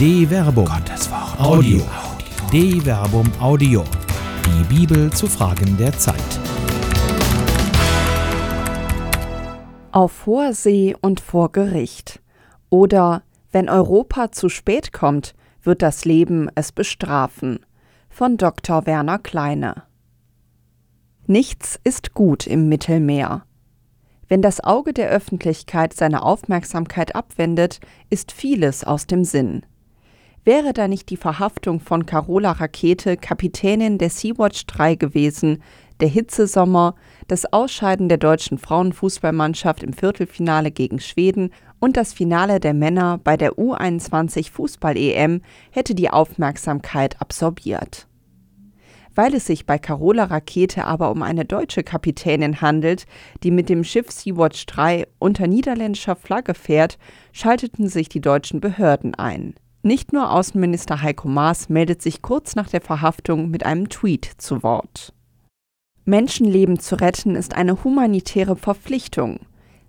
De Verbum. Gottes Wort. Audio. De Verbum Audio. Die Bibel zu Fragen der Zeit. Auf hoher See und vor Gericht. Oder wenn Europa zu spät kommt, wird das Leben es bestrafen. Von Dr. Werner Kleine. Nichts ist gut im Mittelmeer. Wenn das Auge der Öffentlichkeit seine Aufmerksamkeit abwendet, ist vieles aus dem Sinn. Wäre da nicht die Verhaftung von Carola Rakete, Kapitänin der Sea-Watch 3 gewesen, der Hitzesommer, das Ausscheiden der deutschen Frauenfußballmannschaft im Viertelfinale gegen Schweden und das Finale der Männer bei der U21 Fußball-EM hätte die Aufmerksamkeit absorbiert. Weil es sich bei Carola Rakete aber um eine deutsche Kapitänin handelt, die mit dem Schiff Sea-Watch 3 unter niederländischer Flagge fährt, schalteten sich die deutschen Behörden ein. Nicht nur Außenminister Heiko Maas meldet sich kurz nach der Verhaftung mit einem Tweet zu Wort. Menschenleben zu retten ist eine humanitäre Verpflichtung.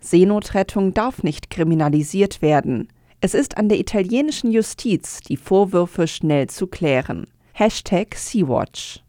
Seenotrettung darf nicht kriminalisiert werden. Es ist an der italienischen Justiz, die Vorwürfe schnell zu klären. Hashtag Sea-Watch.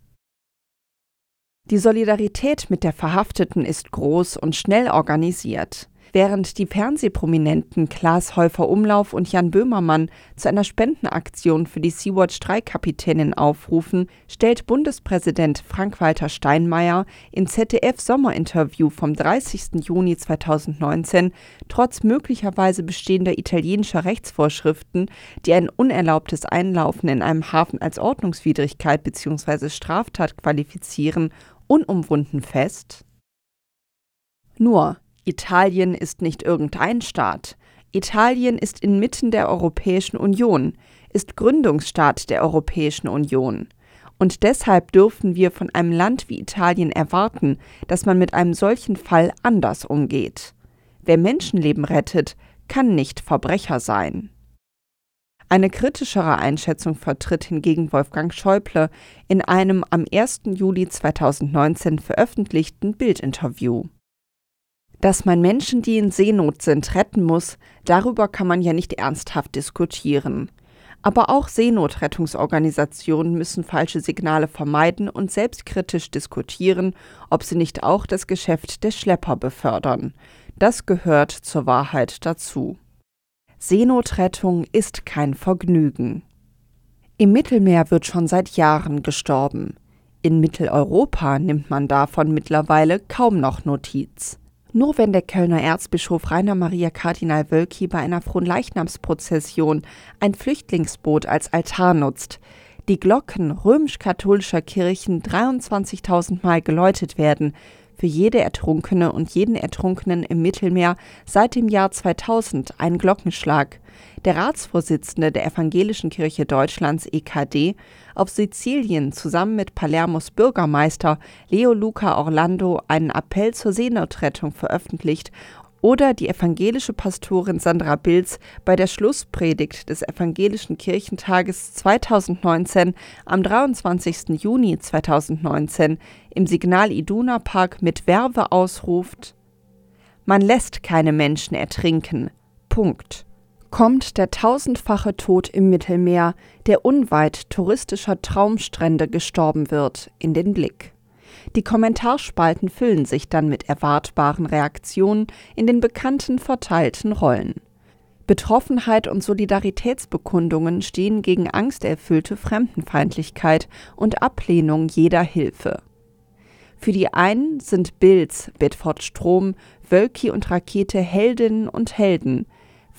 Die Solidarität mit der Verhafteten ist groß und schnell organisiert. Während die Fernsehprominenten Klaas Häufer Umlauf und Jan Böhmermann zu einer Spendenaktion für die Sea-Watch 3 Kapitänin aufrufen, stellt Bundespräsident Frank-Walter Steinmeier im ZDF-Sommerinterview vom 30. Juni 2019 trotz möglicherweise bestehender italienischer Rechtsvorschriften, die ein unerlaubtes Einlaufen in einem Hafen als Ordnungswidrigkeit bzw. Straftat qualifizieren unumwunden fest? Nur, Italien ist nicht irgendein Staat. Italien ist inmitten der Europäischen Union, ist Gründungsstaat der Europäischen Union. Und deshalb dürfen wir von einem Land wie Italien erwarten, dass man mit einem solchen Fall anders umgeht. Wer Menschenleben rettet, kann nicht Verbrecher sein. Eine kritischere Einschätzung vertritt hingegen Wolfgang Schäuble in einem am 1. Juli 2019 veröffentlichten Bildinterview. Dass man Menschen, die in Seenot sind, retten muss, darüber kann man ja nicht ernsthaft diskutieren. Aber auch Seenotrettungsorganisationen müssen falsche Signale vermeiden und selbstkritisch diskutieren, ob sie nicht auch das Geschäft der Schlepper befördern. Das gehört zur Wahrheit dazu. Seenotrettung ist kein Vergnügen. Im Mittelmeer wird schon seit Jahren gestorben. In Mitteleuropa nimmt man davon mittlerweile kaum noch Notiz. Nur wenn der Kölner Erzbischof Rainer Maria Kardinal Wölki bei einer Fronleichnamsprozession ein Flüchtlingsboot als Altar nutzt, die Glocken römisch-katholischer Kirchen 23.000 Mal geläutet werden, für jede Ertrunkene und jeden Ertrunkenen im Mittelmeer seit dem Jahr 2000 ein Glockenschlag. Der Ratsvorsitzende der Evangelischen Kirche Deutschlands EKD auf Sizilien zusammen mit Palermos Bürgermeister Leo Luca Orlando einen Appell zur Seenotrettung veröffentlicht oder die evangelische Pastorin Sandra Bilz bei der Schlusspredigt des Evangelischen Kirchentages 2019 am 23. Juni 2019 im Signal Iduna Park mit Werbe ausruft: Man lässt keine Menschen ertrinken. Punkt. Kommt der tausendfache Tod im Mittelmeer, der unweit touristischer Traumstrände gestorben wird, in den Blick. Die Kommentarspalten füllen sich dann mit erwartbaren Reaktionen in den bekannten verteilten Rollen. Betroffenheit und Solidaritätsbekundungen stehen gegen angsterfüllte Fremdenfeindlichkeit und Ablehnung jeder Hilfe. Für die einen sind Bilz, Bedford Strom, Wölki und Rakete Heldinnen und Helden,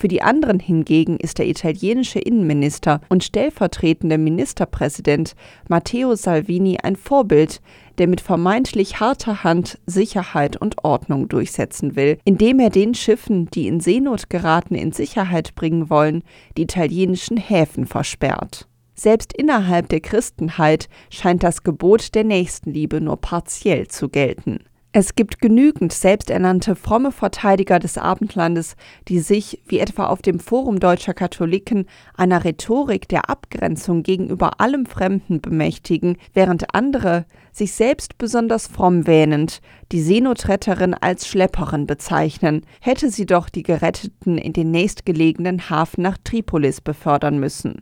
für die anderen hingegen ist der italienische Innenminister und stellvertretende Ministerpräsident Matteo Salvini ein Vorbild, der mit vermeintlich harter Hand Sicherheit und Ordnung durchsetzen will, indem er den Schiffen, die in Seenot geraten, in Sicherheit bringen wollen, die italienischen Häfen versperrt. Selbst innerhalb der Christenheit scheint das Gebot der Nächstenliebe nur partiell zu gelten. Es gibt genügend selbsternannte fromme Verteidiger des Abendlandes, die sich, wie etwa auf dem Forum deutscher Katholiken, einer Rhetorik der Abgrenzung gegenüber allem Fremden bemächtigen, während andere, sich selbst besonders fromm wähnend, die Seenotretterin als Schlepperin bezeichnen, hätte sie doch die Geretteten in den nächstgelegenen Hafen nach Tripolis befördern müssen.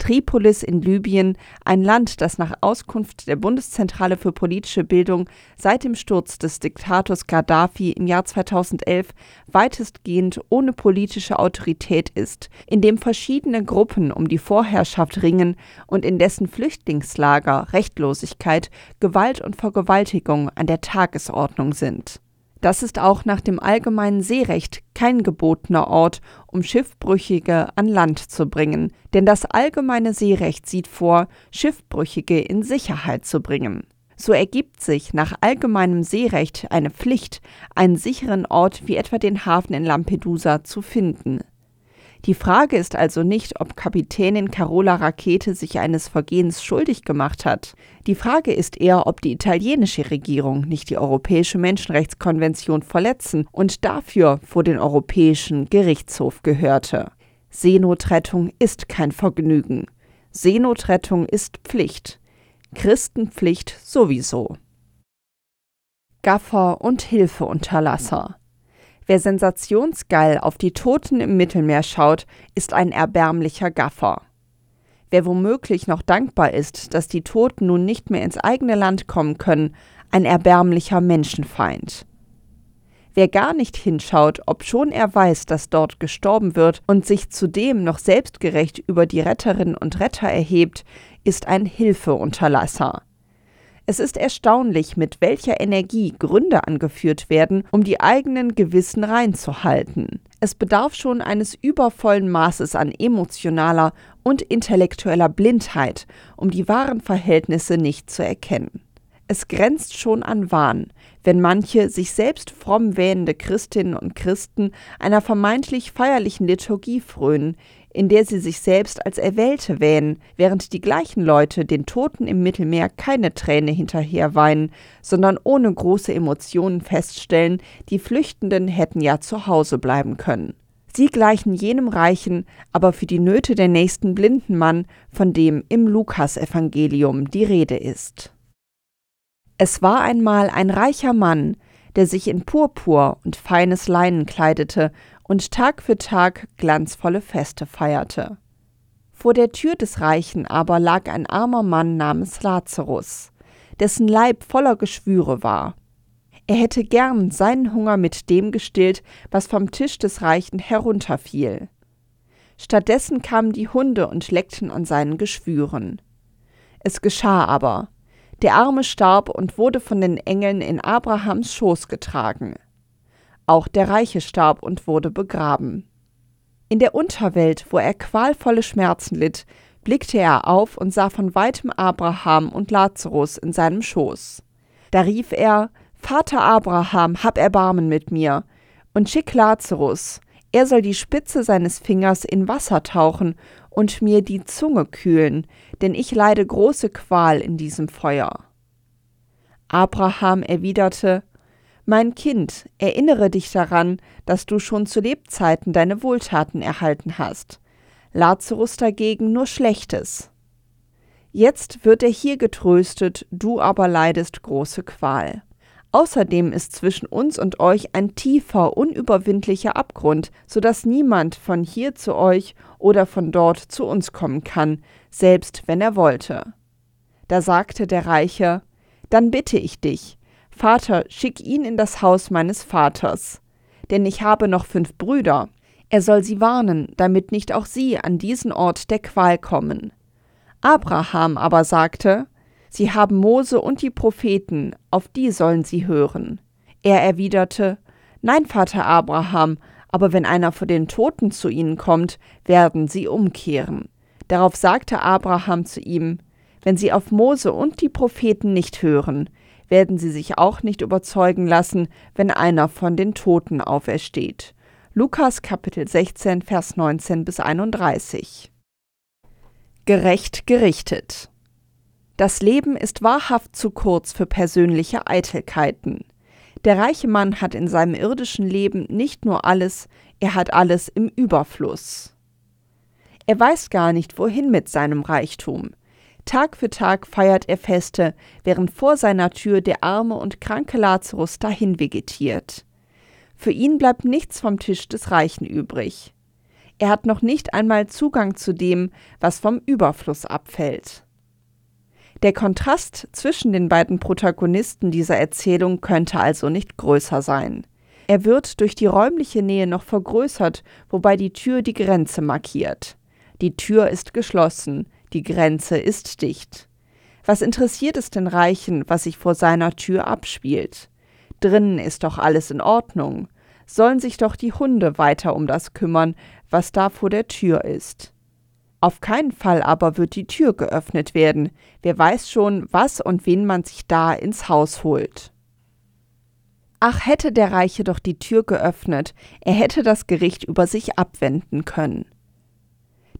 Tripolis in Libyen, ein Land, das nach Auskunft der Bundeszentrale für politische Bildung seit dem Sturz des Diktators Gaddafi im Jahr 2011 weitestgehend ohne politische Autorität ist, in dem verschiedene Gruppen um die Vorherrschaft ringen und in dessen Flüchtlingslager Rechtlosigkeit, Gewalt und Vergewaltigung an der Tagesordnung sind. Das ist auch nach dem allgemeinen Seerecht kein gebotener Ort, um Schiffbrüchige an Land zu bringen, denn das allgemeine Seerecht sieht vor, Schiffbrüchige in Sicherheit zu bringen. So ergibt sich nach allgemeinem Seerecht eine Pflicht, einen sicheren Ort wie etwa den Hafen in Lampedusa zu finden. Die Frage ist also nicht, ob Kapitänin Carola Rakete sich eines Vergehens schuldig gemacht hat. Die Frage ist eher, ob die italienische Regierung nicht die Europäische Menschenrechtskonvention verletzen und dafür vor den Europäischen Gerichtshof gehörte. Seenotrettung ist kein Vergnügen. Seenotrettung ist Pflicht. Christenpflicht sowieso. Gaffer und Hilfeunterlasser. Wer sensationsgeil auf die Toten im Mittelmeer schaut, ist ein erbärmlicher Gaffer. Wer womöglich noch dankbar ist, dass die Toten nun nicht mehr ins eigene Land kommen können, ein erbärmlicher Menschenfeind. Wer gar nicht hinschaut, obschon er weiß, dass dort gestorben wird und sich zudem noch selbstgerecht über die Retterinnen und Retter erhebt, ist ein Hilfeunterlasser. Es ist erstaunlich, mit welcher Energie Gründe angeführt werden, um die eigenen Gewissen reinzuhalten. Es bedarf schon eines übervollen Maßes an emotionaler und intellektueller Blindheit, um die wahren Verhältnisse nicht zu erkennen. Es grenzt schon an Wahn, wenn manche sich selbst fromm wähnende Christinnen und Christen einer vermeintlich feierlichen Liturgie frönen, in der sie sich selbst als Erwählte wähnen, während die gleichen Leute den Toten im Mittelmeer keine Träne hinterher weinen, sondern ohne große Emotionen feststellen, die Flüchtenden hätten ja zu Hause bleiben können. Sie gleichen jenem reichen, aber für die Nöte der nächsten blinden Mann, von dem im Lukasevangelium die Rede ist. Es war einmal ein reicher Mann, der sich in Purpur und feines Leinen kleidete und Tag für Tag glanzvolle Feste feierte. Vor der Tür des Reichen aber lag ein armer Mann namens Lazarus, dessen Leib voller Geschwüre war. Er hätte gern seinen Hunger mit dem gestillt, was vom Tisch des Reichen herunterfiel. Stattdessen kamen die Hunde und leckten an seinen Geschwüren. Es geschah aber. Der Arme starb und wurde von den Engeln in Abrahams Schoß getragen. Auch der Reiche starb und wurde begraben. In der Unterwelt, wo er qualvolle Schmerzen litt, blickte er auf und sah von weitem Abraham und Lazarus in seinem Schoß. Da rief er Vater Abraham, hab Erbarmen mit mir, und schick Lazarus, er soll die Spitze seines Fingers in Wasser tauchen und mir die Zunge kühlen, denn ich leide große Qual in diesem Feuer. Abraham erwiderte mein Kind, erinnere dich daran, dass du schon zu Lebzeiten deine Wohltaten erhalten hast. Lazarus dagegen nur Schlechtes. Jetzt wird er hier getröstet, du aber leidest große Qual. Außerdem ist zwischen uns und euch ein tiefer, unüberwindlicher Abgrund, so dass niemand von hier zu euch oder von dort zu uns kommen kann, selbst wenn er wollte. Da sagte der Reiche, Dann bitte ich dich, Vater, schick ihn in das Haus meines Vaters, denn ich habe noch fünf Brüder. Er soll sie warnen, damit nicht auch sie an diesen Ort der Qual kommen. Abraham aber sagte, Sie haben Mose und die Propheten, auf die sollen sie hören. Er erwiderte, Nein, Vater Abraham, aber wenn einer von den Toten zu ihnen kommt, werden sie umkehren. Darauf sagte Abraham zu ihm, Wenn sie auf Mose und die Propheten nicht hören, werden sie sich auch nicht überzeugen lassen, wenn einer von den Toten aufersteht. Lukas Kapitel 16, Vers 19 bis 31. Gerecht gerichtet. Das Leben ist wahrhaft zu kurz für persönliche Eitelkeiten. Der reiche Mann hat in seinem irdischen Leben nicht nur alles, er hat alles im Überfluss. Er weiß gar nicht, wohin mit seinem Reichtum. Tag für Tag feiert er Feste, während vor seiner Tür der arme und kranke Lazarus dahin vegetiert. Für ihn bleibt nichts vom Tisch des Reichen übrig. Er hat noch nicht einmal Zugang zu dem, was vom Überfluss abfällt. Der Kontrast zwischen den beiden Protagonisten dieser Erzählung könnte also nicht größer sein. Er wird durch die räumliche Nähe noch vergrößert, wobei die Tür die Grenze markiert. Die Tür ist geschlossen, die Grenze ist dicht. Was interessiert es den Reichen, was sich vor seiner Tür abspielt? Drinnen ist doch alles in Ordnung. Sollen sich doch die Hunde weiter um das kümmern, was da vor der Tür ist. Auf keinen Fall aber wird die Tür geöffnet werden. Wer weiß schon, was und wen man sich da ins Haus holt. Ach, hätte der Reiche doch die Tür geöffnet, er hätte das Gericht über sich abwenden können.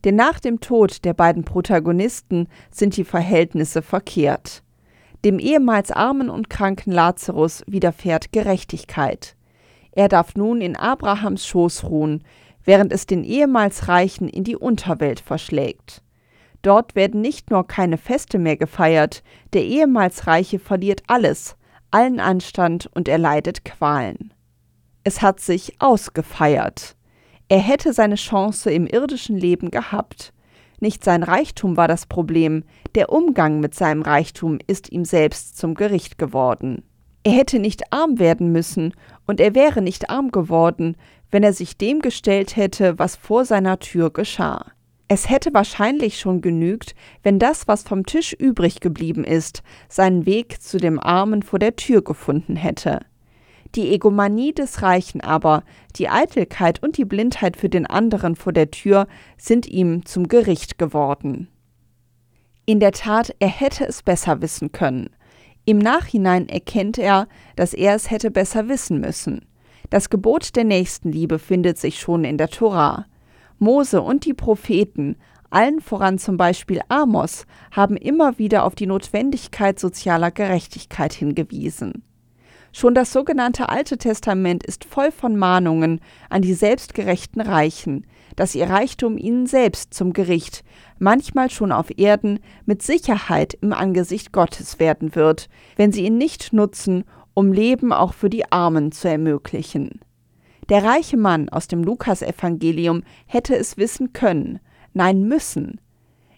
Denn nach dem Tod der beiden Protagonisten sind die Verhältnisse verkehrt. Dem ehemals armen und kranken Lazarus widerfährt Gerechtigkeit. Er darf nun in Abrahams Schoß ruhen, während es den ehemals Reichen in die Unterwelt verschlägt. Dort werden nicht nur keine Feste mehr gefeiert, der ehemals Reiche verliert alles, allen Anstand und er leidet Qualen. Es hat sich ausgefeiert. Er hätte seine Chance im irdischen Leben gehabt. Nicht sein Reichtum war das Problem, der Umgang mit seinem Reichtum ist ihm selbst zum Gericht geworden. Er hätte nicht arm werden müssen, und er wäre nicht arm geworden, wenn er sich dem gestellt hätte, was vor seiner Tür geschah. Es hätte wahrscheinlich schon genügt, wenn das, was vom Tisch übrig geblieben ist, seinen Weg zu dem Armen vor der Tür gefunden hätte. Die Egomanie des Reichen aber, die Eitelkeit und die Blindheit für den anderen vor der Tür sind ihm zum Gericht geworden. In der Tat, er hätte es besser wissen können. Im Nachhinein erkennt er, dass er es hätte besser wissen müssen. Das Gebot der Nächstenliebe findet sich schon in der Tora. Mose und die Propheten, allen voran zum Beispiel Amos, haben immer wieder auf die Notwendigkeit sozialer Gerechtigkeit hingewiesen. Schon das sogenannte Alte Testament ist voll von Mahnungen an die selbstgerechten Reichen, dass ihr Reichtum ihnen selbst zum Gericht, manchmal schon auf Erden, mit Sicherheit im Angesicht Gottes werden wird, wenn sie ihn nicht nutzen, um Leben auch für die Armen zu ermöglichen. Der reiche Mann aus dem Lukasevangelium hätte es wissen können, nein müssen.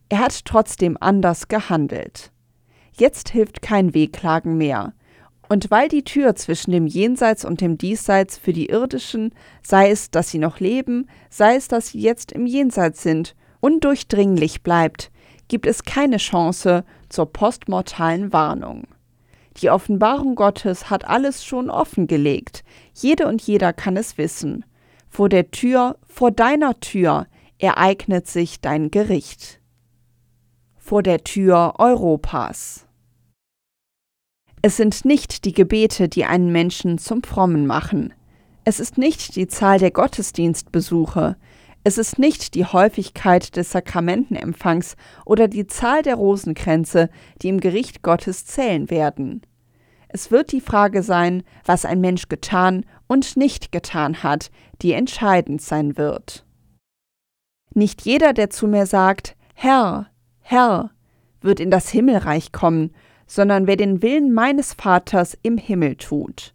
Er hat trotzdem anders gehandelt. Jetzt hilft kein Wehklagen mehr. Und weil die Tür zwischen dem Jenseits und dem Diesseits für die Irdischen, sei es, dass sie noch leben, sei es, dass sie jetzt im Jenseits sind, undurchdringlich bleibt, gibt es keine Chance zur postmortalen Warnung. Die Offenbarung Gottes hat alles schon offengelegt, jede und jeder kann es wissen. Vor der Tür, vor deiner Tür ereignet sich dein Gericht. Vor der Tür Europas. Es sind nicht die Gebete, die einen Menschen zum Frommen machen. Es ist nicht die Zahl der Gottesdienstbesuche. Es ist nicht die Häufigkeit des Sakramentenempfangs oder die Zahl der Rosenkränze, die im Gericht Gottes zählen werden. Es wird die Frage sein, was ein Mensch getan und nicht getan hat, die entscheidend sein wird. Nicht jeder, der zu mir sagt, Herr, Herr, wird in das Himmelreich kommen, sondern wer den Willen meines Vaters im Himmel tut.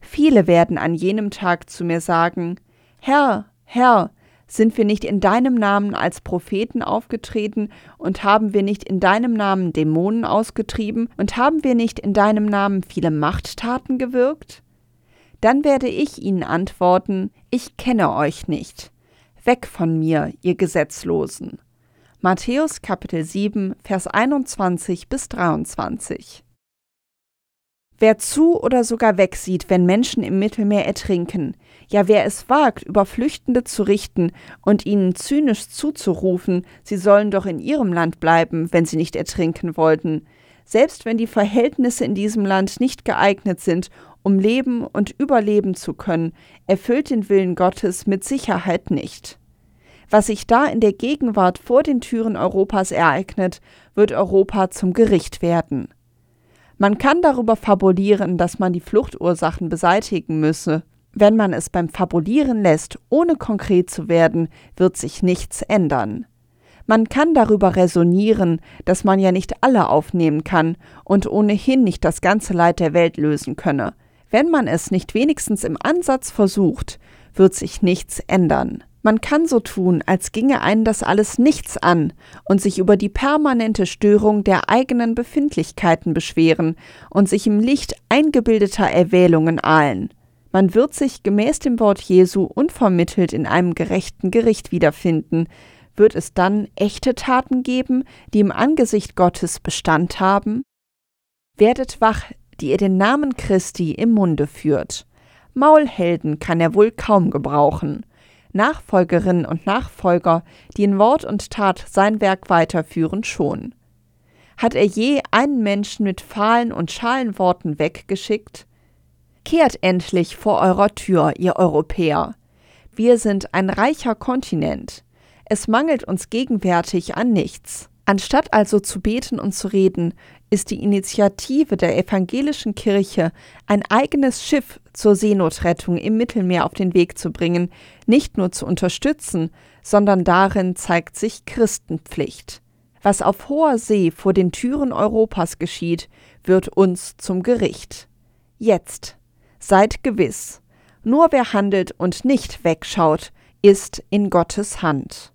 Viele werden an jenem Tag zu mir sagen, Herr, Herr, sind wir nicht in deinem Namen als Propheten aufgetreten und haben wir nicht in deinem Namen Dämonen ausgetrieben und haben wir nicht in deinem Namen viele Machttaten gewirkt? Dann werde ich ihnen antworten, ich kenne euch nicht. Weg von mir, ihr Gesetzlosen. Matthäus Kapitel 7, Vers 21 bis 23. Wer zu oder sogar wegsieht, wenn Menschen im Mittelmeer ertrinken, ja wer es wagt, über Flüchtende zu richten und ihnen zynisch zuzurufen, sie sollen doch in ihrem Land bleiben, wenn sie nicht ertrinken wollten, selbst wenn die Verhältnisse in diesem Land nicht geeignet sind, um leben und überleben zu können, erfüllt den Willen Gottes mit Sicherheit nicht. Was sich da in der Gegenwart vor den Türen Europas ereignet, wird Europa zum Gericht werden. Man kann darüber fabulieren, dass man die Fluchtursachen beseitigen müsse. Wenn man es beim Fabulieren lässt, ohne konkret zu werden, wird sich nichts ändern. Man kann darüber resonieren, dass man ja nicht alle aufnehmen kann und ohnehin nicht das ganze Leid der Welt lösen könne. Wenn man es nicht wenigstens im Ansatz versucht, wird sich nichts ändern. Man kann so tun, als ginge einen das alles nichts an und sich über die permanente Störung der eigenen Befindlichkeiten beschweren und sich im Licht eingebildeter Erwählungen ahlen. Man wird sich gemäß dem Wort Jesu unvermittelt in einem gerechten Gericht wiederfinden. Wird es dann echte Taten geben, die im Angesicht Gottes Bestand haben? Werdet wach, die ihr den Namen Christi im Munde führt. Maulhelden kann er wohl kaum gebrauchen. Nachfolgerinnen und Nachfolger, die in Wort und Tat sein Werk weiterführen, schon. Hat er je einen Menschen mit fahlen und schalen Worten weggeschickt? Kehrt endlich vor eurer Tür, ihr Europäer. Wir sind ein reicher Kontinent. Es mangelt uns gegenwärtig an nichts. Anstatt also zu beten und zu reden, ist die Initiative der evangelischen Kirche, ein eigenes Schiff zur Seenotrettung im Mittelmeer auf den Weg zu bringen, nicht nur zu unterstützen, sondern darin zeigt sich Christenpflicht. Was auf hoher See vor den Türen Europas geschieht, wird uns zum Gericht. Jetzt. Seid gewiss. Nur wer handelt und nicht wegschaut, ist in Gottes Hand.